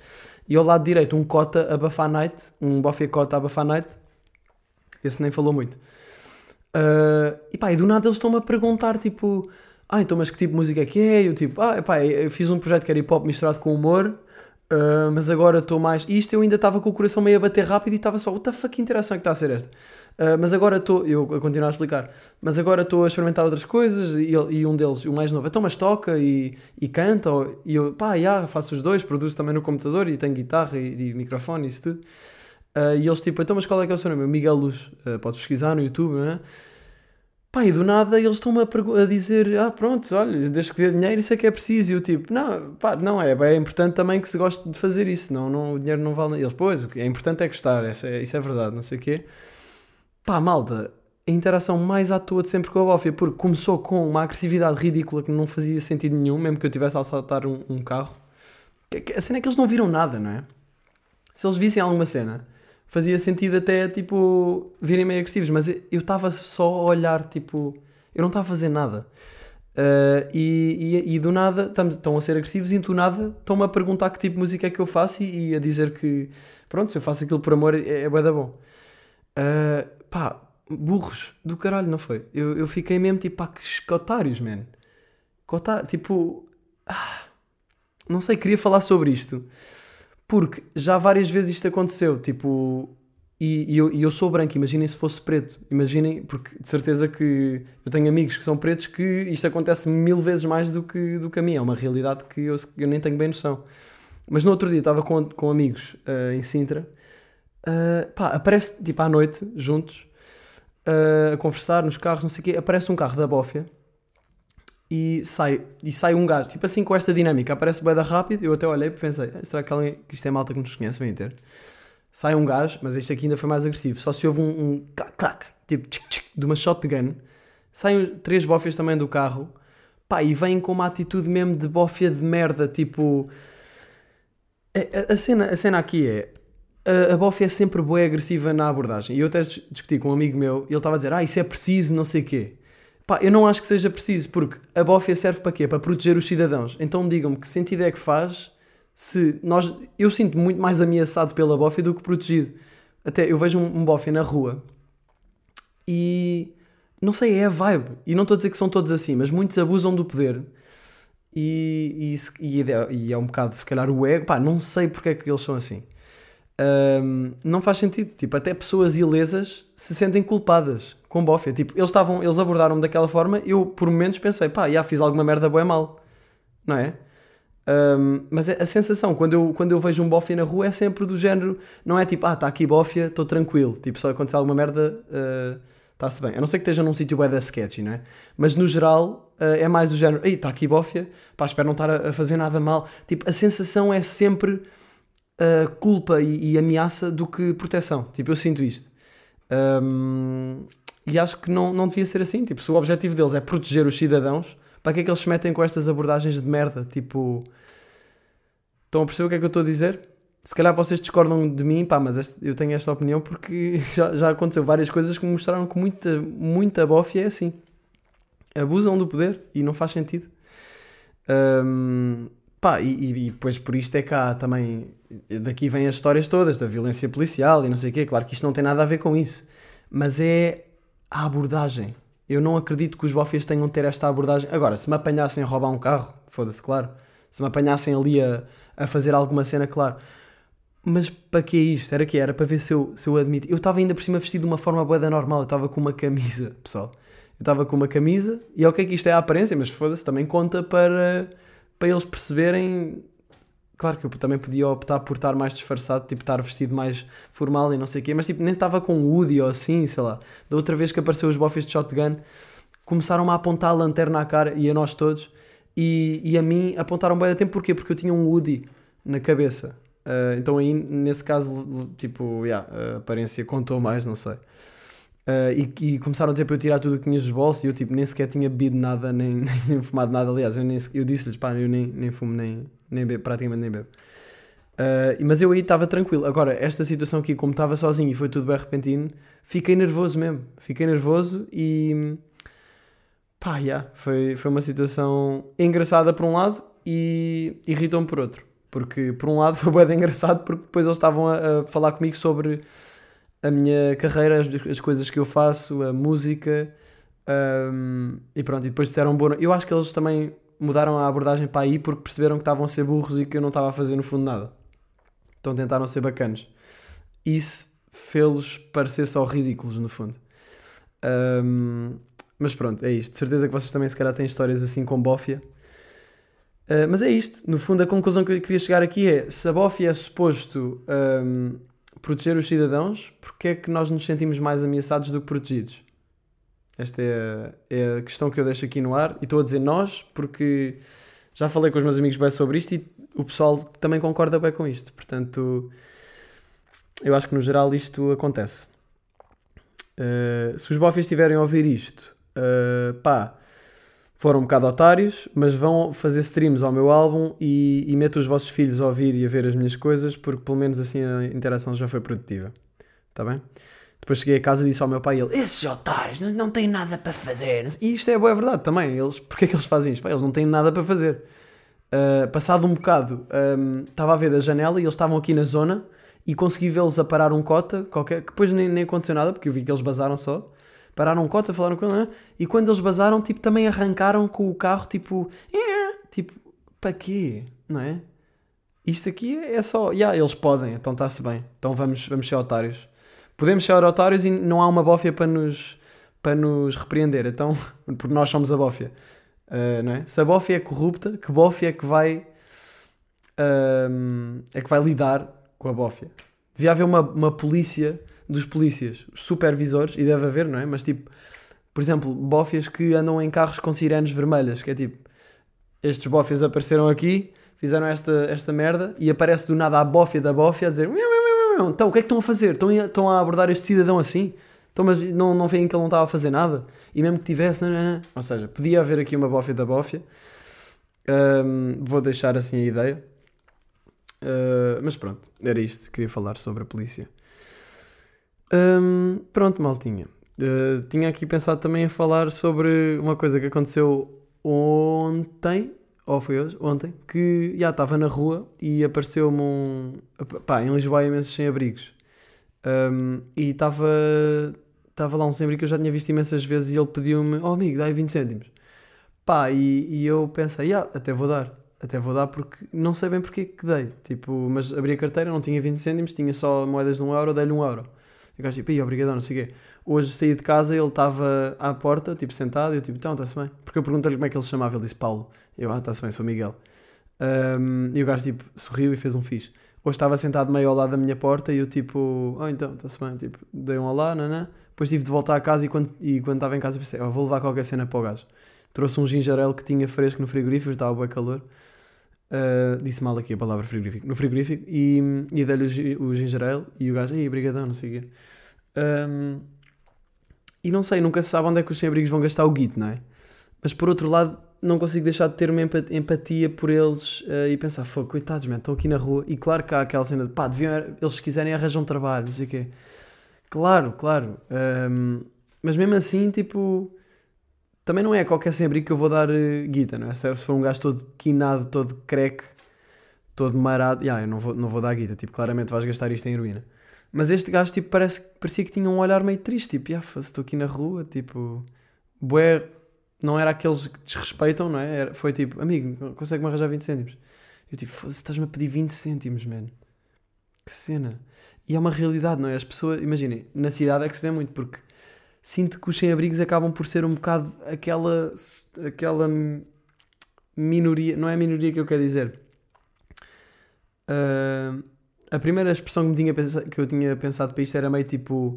E ao lado direito, um cota a bafar night, um bofia cota a bafar night. Esse nem falou muito. Uh, e pá, e do nada eles estão-me a perguntar, tipo, ah, então, mas que tipo de música é que é? E eu tipo, ah, pá, fiz um projeto que era hip hop misturado com humor. Uh, mas agora estou mais. Isto eu ainda estava com o coração meio a bater rápido e estava só, what the fuck, que interação é que está a ser esta? Uh, mas agora estou. Eu a continuar a explicar. Mas agora estou a experimentar outras coisas e, e, um deles, o mais novo, então, mas toca e, e canta. e eu, pá, yeah, faço os dois, produzo também no computador e tenho guitarra e, e microfone e isso tudo. Uh, e eles tipo, então, mas qual é que é o seu nome? Miguel Luz. Uh, podes pesquisar no YouTube, né? Pá, e do nada eles estão-me a, a, dizer: Ah, pronto, olha, desde que dê dinheiro, isso é que é preciso. E eu, tipo, não, pá, não é. É importante também que se goste de fazer isso, não, não, o dinheiro não vale. Eles, pois, o que é importante é gostar, isso é, isso é verdade, não sei o quê. Pá, malta, a interação mais à toa de sempre com a Bófia, porque começou com uma agressividade ridícula que não fazia sentido nenhum, mesmo que eu tivesse a assaltar um, um carro. A cena é que eles não viram nada, não é? Se eles vissem alguma cena fazia sentido até, tipo, virem meio agressivos, mas eu estava só a olhar, tipo, eu não estava a fazer nada. Uh, e, e, e, do nada estão a ser agressivos e do nada estão-me a perguntar que tipo de música é que eu faço e, e, a dizer que, pronto, se eu faço aquilo por amor é, é bué da bom. Uh, pá, burros do caralho, não foi? Eu, eu fiquei mesmo tipo, pá, que escotários, man. Cotar, tipo, ah, não sei, queria falar sobre isto. Porque já várias vezes isto aconteceu, tipo, e, e, eu, e eu sou branco, imaginem se fosse preto. Imaginem, porque de certeza que eu tenho amigos que são pretos que isto acontece mil vezes mais do que, do que a mim. É uma realidade que eu, eu nem tenho bem noção. Mas no outro dia estava com, com amigos uh, em Sintra, uh, pá, aparece tipo à noite, juntos, uh, a conversar nos carros, não sei o quê, aparece um carro da Bófia e sai, e sai um gajo, tipo assim com esta dinâmica, aparece bem da rápido, eu até olhei e pensei, ah, será que, alguém, que isto é malta que nos conhece, vem ter? Sai um gajo, mas este aqui ainda foi mais agressivo, só se houve um, um clac, clac, tipo tchic, tchic, de uma shotgun, saem três bófias também do carro, pá, e vêm com uma atitude mesmo de bófia de merda, tipo... A, a, a cena, a cena aqui é, a, a bófia é sempre boa e agressiva na abordagem, e eu até discuti com um amigo meu, e ele estava a dizer, ah, isso é preciso, não sei o quê. Pá, eu não acho que seja preciso, porque a bófia serve para quê? Para proteger os cidadãos. Então digam-me que sentido é que faz se nós. Eu sinto muito mais ameaçado pela bófia do que protegido. Até eu vejo um, um bófia na rua e. Não sei, é a vibe. E não estou a dizer que são todos assim, mas muitos abusam do poder. E, e, e, é, e é um bocado, se calhar, o ego. Pá, não sei porque é que eles são assim. Um, não faz sentido. Tipo, até pessoas ilesas se sentem culpadas com bófia. Tipo, eles estavam, eles abordaram-me daquela forma, eu por momentos pensei, pá, já fiz alguma merda boa mal, não é? Um, mas a sensação, quando eu, quando eu vejo um bófia na rua, é sempre do género, não é tipo, ah, está aqui bófia, estou tranquilo, tipo, só acontecer alguma merda, está-se uh, bem. A não ser que esteja num sítio da sketchy, não é? Mas no geral, uh, é mais do género, ei, está aqui bófia, pá, espero não estar a, a, fazer nada mal. Tipo, a sensação é sempre uh, culpa e, e, ameaça do que proteção. Tipo, eu sinto isto. Um, e acho que não, não devia ser assim. Tipo, se o objetivo deles é proteger os cidadãos, para que é que eles se metem com estas abordagens de merda? Tipo, estão a perceber o que é que eu estou a dizer? Se calhar vocês discordam de mim, pá, mas este, eu tenho esta opinião porque já, já aconteceu várias coisas que me mostraram que muita, muita bófia é assim. Abusam do poder e não faz sentido. Um, pá, e, e, e depois por isto é cá também. Daqui vêm as histórias todas da violência policial e não sei o quê. Claro que isto não tem nada a ver com isso. Mas é a abordagem. Eu não acredito que os bófias tenham de ter esta abordagem. Agora, se me apanhassem a roubar um carro, foda-se, claro. Se me apanhassem ali a, a fazer alguma cena, claro. Mas para que é isto? Era que era para ver se eu, se eu admito. Eu estava ainda por cima vestido de uma forma boa normal. Eu estava com uma camisa, pessoal. Eu estava com uma camisa e ok que isto é a aparência, mas foda-se, também conta para, para eles perceberem Claro que eu também podia optar por estar mais disfarçado, tipo estar vestido mais formal e não sei o quê, mas tipo nem estava com Woody ou assim, sei lá. Da outra vez que apareceu os bofes de shotgun, começaram a apontar a lanterna à cara e a nós todos. E, e a mim apontaram bem a tempo, porquê? Porque eu tinha um Woody na cabeça. Uh, então aí, nesse caso, tipo, yeah, a aparência contou mais, não sei. Uh, e, e, começaram a dizer para eu tirar tudo o que tinha dos bolsos e eu tipo nem sequer tinha bebido nada, nem, nem fumado nada. Aliás, eu, eu disse-lhes, pá, eu nem, nem fumo, nem, nem bebo, praticamente nem bebo. Uh, mas eu aí estava tranquilo. Agora, esta situação aqui, como estava sozinho e foi tudo bem repentino, fiquei nervoso mesmo. Fiquei nervoso e. pá, yeah, foi, foi uma situação engraçada por um lado e irritou-me por outro. Porque, por um lado, foi bem engraçado porque depois eles estavam a, a, falar comigo sobre a minha carreira, as, as coisas que eu faço, a música. Um, e pronto, e depois disseram boa Eu acho que eles também mudaram a abordagem para aí porque perceberam que estavam a ser burros e que eu não estava a fazer no fundo nada. Então tentaram ser bacanos. Isso fê-los parecer só ridículos no fundo. Um, mas pronto, é isto. De certeza que vocês também se calhar têm histórias assim com bófia. Uh, mas é isto. No fundo, a conclusão que eu queria chegar aqui é: se a bófia é suposto um, proteger os cidadãos, porque é que nós nos sentimos mais ameaçados do que protegidos? Esta é a, é a questão que eu deixo aqui no ar. E estou a dizer nós, porque já falei com os meus amigos bem sobre isto e o pessoal também concorda bem com isto. Portanto, eu acho que no geral isto acontece. Uh, se os bofis estiverem a ouvir isto, uh, pá, foram um bocado otários, mas vão fazer streams ao meu álbum e, e meto os vossos filhos a ouvir e a ver as minhas coisas, porque pelo menos assim a interação já foi produtiva. Está bem? Depois cheguei a casa e disse ao meu pai, ele, esses otários não, não têm nada para fazer. E isto é boa verdade também. Eles, porque é que eles fazem isto? Pá, eles não têm nada para fazer. Uh, passado um bocado, um, estava a ver da janela e eles estavam aqui na zona e consegui vê-los a parar um cota, qualquer, que depois nem, nem aconteceu nada, porque eu vi que eles basaram só pararam cota, falaram com ele, né? e quando eles basaram, tipo, também arrancaram com o carro, tipo, tipo, para quê? Não é? Isto aqui é só, yeah, eles podem, então está-se bem, então vamos, vamos ser otários. Podemos ser otários e não há uma bófia para nos, para nos repreender, então, porque nós somos a bófia. Uh, não é? Se a bófia é corrupta, que bófia é que vai uh, é que vai lidar com a bófia? Devia haver uma, uma polícia dos polícias, os supervisores, e deve haver, não é? Mas tipo, por exemplo, bófias que andam em carros com sirenes vermelhas, que é tipo, estes bófias apareceram aqui, fizeram esta, esta merda, e aparece do nada a bófia da bófia a dizer então o que é que estão a fazer? Estão estão a abordar este cidadão assim? Então, mas não, não veem que ele não estava a fazer nada? E mesmo que tivesse, não, não, não. ou seja, podia haver aqui uma bófia da bófia. Um, vou deixar assim a ideia. Uh, mas pronto, era isto. Queria falar sobre a polícia. Um, pronto, maltinha. Uh, tinha aqui pensado também a falar sobre uma coisa que aconteceu ontem, ou foi hoje? Ontem, que já estava na rua e apareceu-me um. Pá, em Lisboa há imensos sem-abrigos. Um, e estava estava lá um sem-abrigo que eu já tinha visto imensas vezes e ele pediu-me: Oh amigo, dá aí 20 cêntimos. Pá, e, e eu pensei: yeah, até vou dar. Até vou dar porque não sei bem porque que dei. Tipo, mas abri a carteira, não tinha 20 cêntimos, tinha só moedas de 1 euro, dei-lhe 1 euro. E o gajo tipo, obrigadão, não sei o quê. Hoje saí de casa, ele estava à porta, tipo, sentado, e eu tipo, então, está-se bem. Porque eu perguntei-lhe como é que ele se chamava, ele disse Paulo. Eu, ah, está-se bem, sou Miguel. Um, e o gajo tipo, sorriu e fez um fixe. Hoje estava sentado meio ao lado da minha porta e eu tipo, oh então, está-se bem, tipo, dei um olá, nanã. Depois tive de voltar a casa e quando, e quando estava em casa pensei, oh, vou levar qualquer cena para o gajo. Trouxe um gingerel que tinha fresco no frigorífico, estava bem calor. Uh, disse mal aqui a palavra frigorífico. No frigorífico e, e dei-lhe o, o ginger e o gajo, ei, brigadão, não sei o quê. Um, e não sei, nunca se sabe onde é que os sem-abrigos vão gastar o guito, não é? Mas por outro lado, não consigo deixar de ter uma empatia por eles uh, e pensar, fogo, coitados, man, estão aqui na rua. E claro que há aquela cena de pá, deviam, eles se quiserem arranjam um trabalho, não sei o quê. Claro, claro. Um, mas mesmo assim, tipo, também não é qualquer sem-abrigo que eu vou dar uh, guita, não é? Se for um gajo todo quinado, todo crack, todo marado, yeah, eu não vou, não vou dar guita, tipo, claramente vais gastar isto em heroína. Mas este gajo, tipo, parece, parecia que tinha um olhar meio triste, tipo, ah, estou aqui na rua, tipo, bué, não era aqueles que desrespeitam, não é? Era, foi tipo, amigo, consegue-me arranjar 20 cêntimos? Eu tipo, foda-se, estás-me a pedir 20 cêntimos, man. Que cena. E é uma realidade, não é? As pessoas, imaginem, na cidade é que se vê muito, porque sinto que os sem-abrigos acabam por ser um bocado aquela, aquela minoria, não é a minoria que eu quero dizer. Uh, a primeira expressão que, pensado, que eu tinha pensado para isto era meio tipo.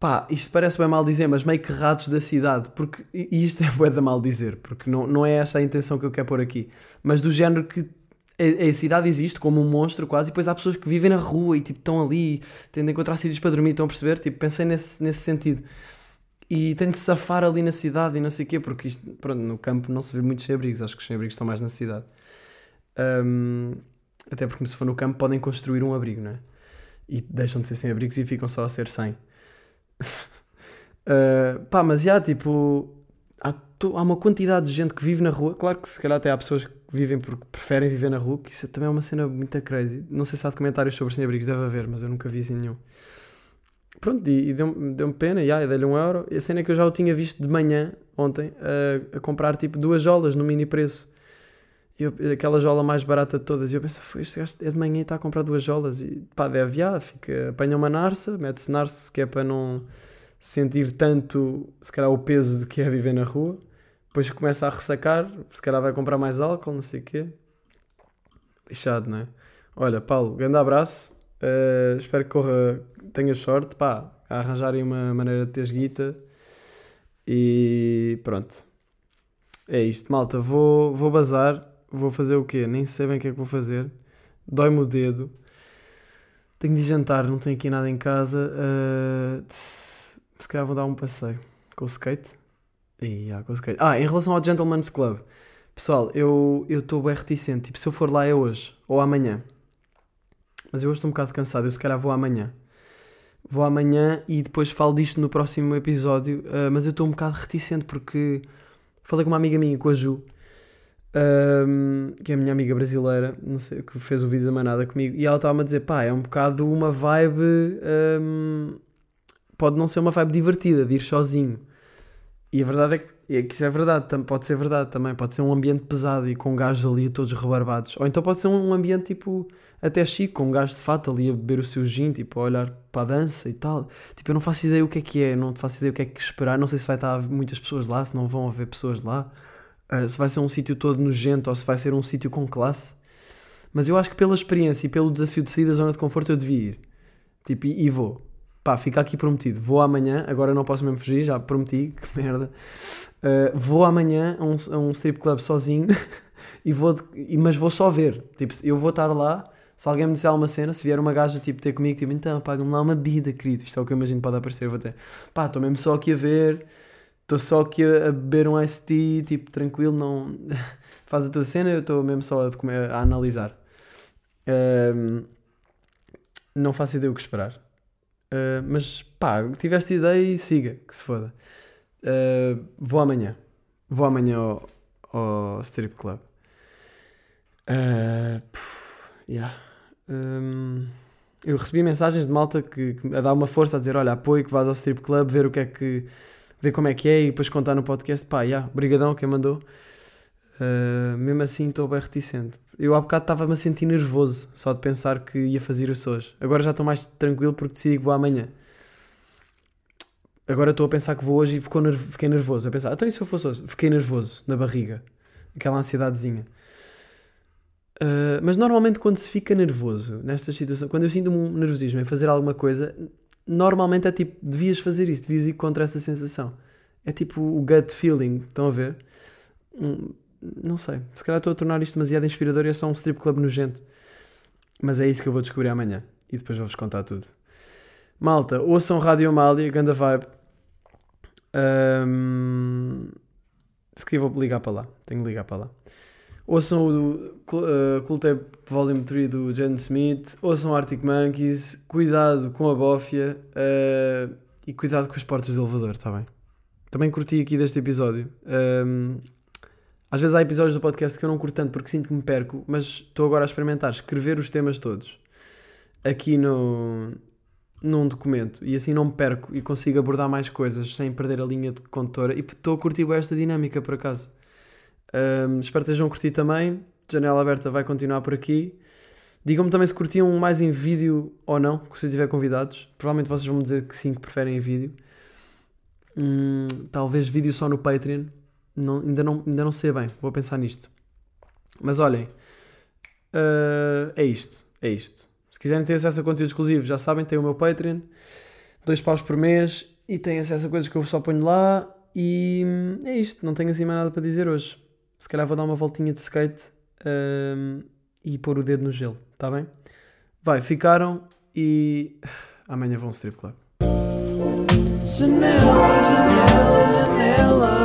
Pá, isto parece bem mal dizer, mas meio que ratos da cidade. Porque, e isto é bem da mal dizer, porque não, não é essa a intenção que eu quero pôr aqui. Mas do género que a, a, cidade existe como um monstro quase, e depois há pessoas que vivem na rua e tipo, estão ali, têm de encontrar sítios para dormir, estão a perceber? Tipo, pensei nesse, nesse sentido. E tem de safar ali na cidade e não sei o quê, porque isto, pronto, no campo não se vê muitos sem-abrigos, acho que os sem-abrigos estão mais na cidade. Um, até porque se for no campo podem construir um abrigo, não é? E deixam de ser sem abrigos e ficam só a ser sem. uh, pá, mas já, tipo, há, há, uma quantidade de gente que vive na rua. Claro que se calhar até há pessoas que vivem porque preferem viver na rua, que isso também é uma cena muito crazy. Não sei se há comentários sobre sem-abrigos, deve haver, mas eu nunca vi assim nenhum. Pronto, e, e deu-me deu pena, e yeah, dei-lhe um euro. E a cena é que eu já o tinha visto de manhã, ontem, a, a comprar tipo duas jolas no mini preço. Eu, aquela jola mais barata de todas. E eu penso, foi, este gajo é de manhã e está a comprar duas jolas. E pá, deve já, fica, apanha uma narça, mete-se narça, que é para não sentir tanto, se calhar, o peso de que é viver na rua. Depois começa a ressacar, se calhar vai comprar mais álcool, não sei o quê. Lixado, não é? Olha, Paulo, grande abraço. Uh, espero que corra, tenhas sorte, pá, a arranjarem uma maneira de teres guita. E pronto. É isto, malta. Vou, vou bazar. Vou fazer o quê? Nem sei bem o que é que vou fazer. Dói-me o dedo. Tenho de jantar, não tenho aqui nada em casa. Uh, se calhar vou dar um passeio com o skate. E, ah, com o skate. Ah, em relação ao Gentleman's Club. Pessoal, eu estou bem reticente. Tipo, se eu for lá é hoje ou amanhã. Mas eu hoje estou um bocado cansado. Eu se calhar vou amanhã. Vou amanhã e depois falo disto no próximo episódio. Uh, mas eu estou um bocado reticente porque falei com uma amiga minha, com a Ju, um, que é a minha amiga brasileira, não sei, que fez o vídeo da manada comigo, e ela estava-me a dizer: pá, é um bocado uma vibe. Um, pode não ser uma vibe divertida de ir sozinho. E a verdade é que, é que isso é verdade, pode ser verdade também. Pode ser um ambiente pesado e com gajos ali todos rebarbados. Ou então pode ser um ambiente tipo até chique, com um gajo de fato ali a beber o seu gin, tipo a olhar para a dança e tal. Tipo, eu não faço ideia o que é que é, não faço ideia o que é que esperar. Não sei se vai estar muitas pessoas lá, se não vão haver pessoas lá. Uh, se vai ser um sítio todo nojento ou se vai ser um sítio com classe. Mas eu acho que pela experiência e pelo desafio de sair da zona de conforto eu devia ir. Tipo, e, e vou. Pá, fica aqui prometido. Vou amanhã, agora não posso mesmo fugir, já prometi, que merda. Uh, vou amanhã a um, a um strip club sozinho, e vou, de, mas vou só ver. Tipo, eu vou estar lá, se alguém me disser alguma cena, se vier uma gaja tipo, ter comigo, tipo, então paga-me lá uma bebida, querido. Isto é o que eu imagino pode aparecer. Vou ter, pá, estou mesmo só aqui a ver, estou só aqui a, a, beber um iced tea, tipo, tranquilo, não. Faz a tua cena, eu estou mesmo só a, comer, a analisar. Uh, não faço ideia o que esperar. Uh, mas pá, tiveste ideia e siga, que se foda. Uh, vou amanhã. Vou amanhã ao, ao strip club. Uh, yeah. um, eu recebi mensagens de malta que, que, a dar uma força a dizer: Olha, apoio que vais ao strip club, ver o que é que. Ver como é que é e depois contar no podcast. Pá, yeah, brigadão quem mandou. Uh, mesmo assim estou bem reticente. Eu há bocado estava-me a sentir nervoso só de pensar que ia fazer isso hoje. Agora já estou mais tranquilo porque decidi que vou amanhã. Agora estou a pensar que vou hoje e ficou nerv fiquei nervoso. A pensar, então e se eu fosse hoje? Fiquei nervoso na barriga. Aquela ansiedadezinha. Uh, mas normalmente quando se fica nervoso nestas situações, quando eu sinto um nervosismo em fazer alguma coisa, normalmente é tipo, devias fazer isto, devias ir contra essa sensação. É tipo o gut feeling, estão a ver? Um, não sei. Se calhar estou a tornar isto demasiado inspirador e é só um strip club nojento. Mas é isso que eu vou descobrir amanhã. E depois vou-vos contar tudo. Malta, ouçam Rádio Amália, ganda vibe. Um, se calhar vou ligar para lá. Tenho que ligar para lá. Ouçam o uh, Cool Tape Volume 3 do Jen Smith. Ouçam Arctic Monkeys. Cuidado com a bófia. Uh, e cuidado com as portas de elevador, está bem? Também curti aqui deste episódio. Um, às vezes há episódios do podcast que eu não curto tanto porque sinto que me perco, mas estou agora a experimentar escrever os temas todos aqui no, num documento e assim não me perco e consigo abordar mais coisas sem perder a linha de condutora e estou a curtir esta dinâmica por acaso. Um, espero que estejam a curtir também. Janela aberta vai continuar por aqui. Digam-me também se curtiam mais em vídeo ou não, se eu tiver convidados. Provavelmente vocês vão me dizer que sim, que preferem em vídeo. Hum, talvez vídeo só no Patreon. Não, ainda, não, ainda não sei bem, vou pensar nisto. Mas olhem, uh, é isto, é isto. Se quiserem ter acesso a conteúdo exclusivo, já sabem, tem o meu Patreon, dois paus por mês e têm acesso a coisas que eu só ponho lá. E hum, é isto, não tenho assim mais nada para dizer hoje. Se calhar vou dar uma voltinha de skate uh, e pôr o dedo no gelo, está bem? Vai, ficaram e amanhã vão ao strip club. Janela, janela, janela.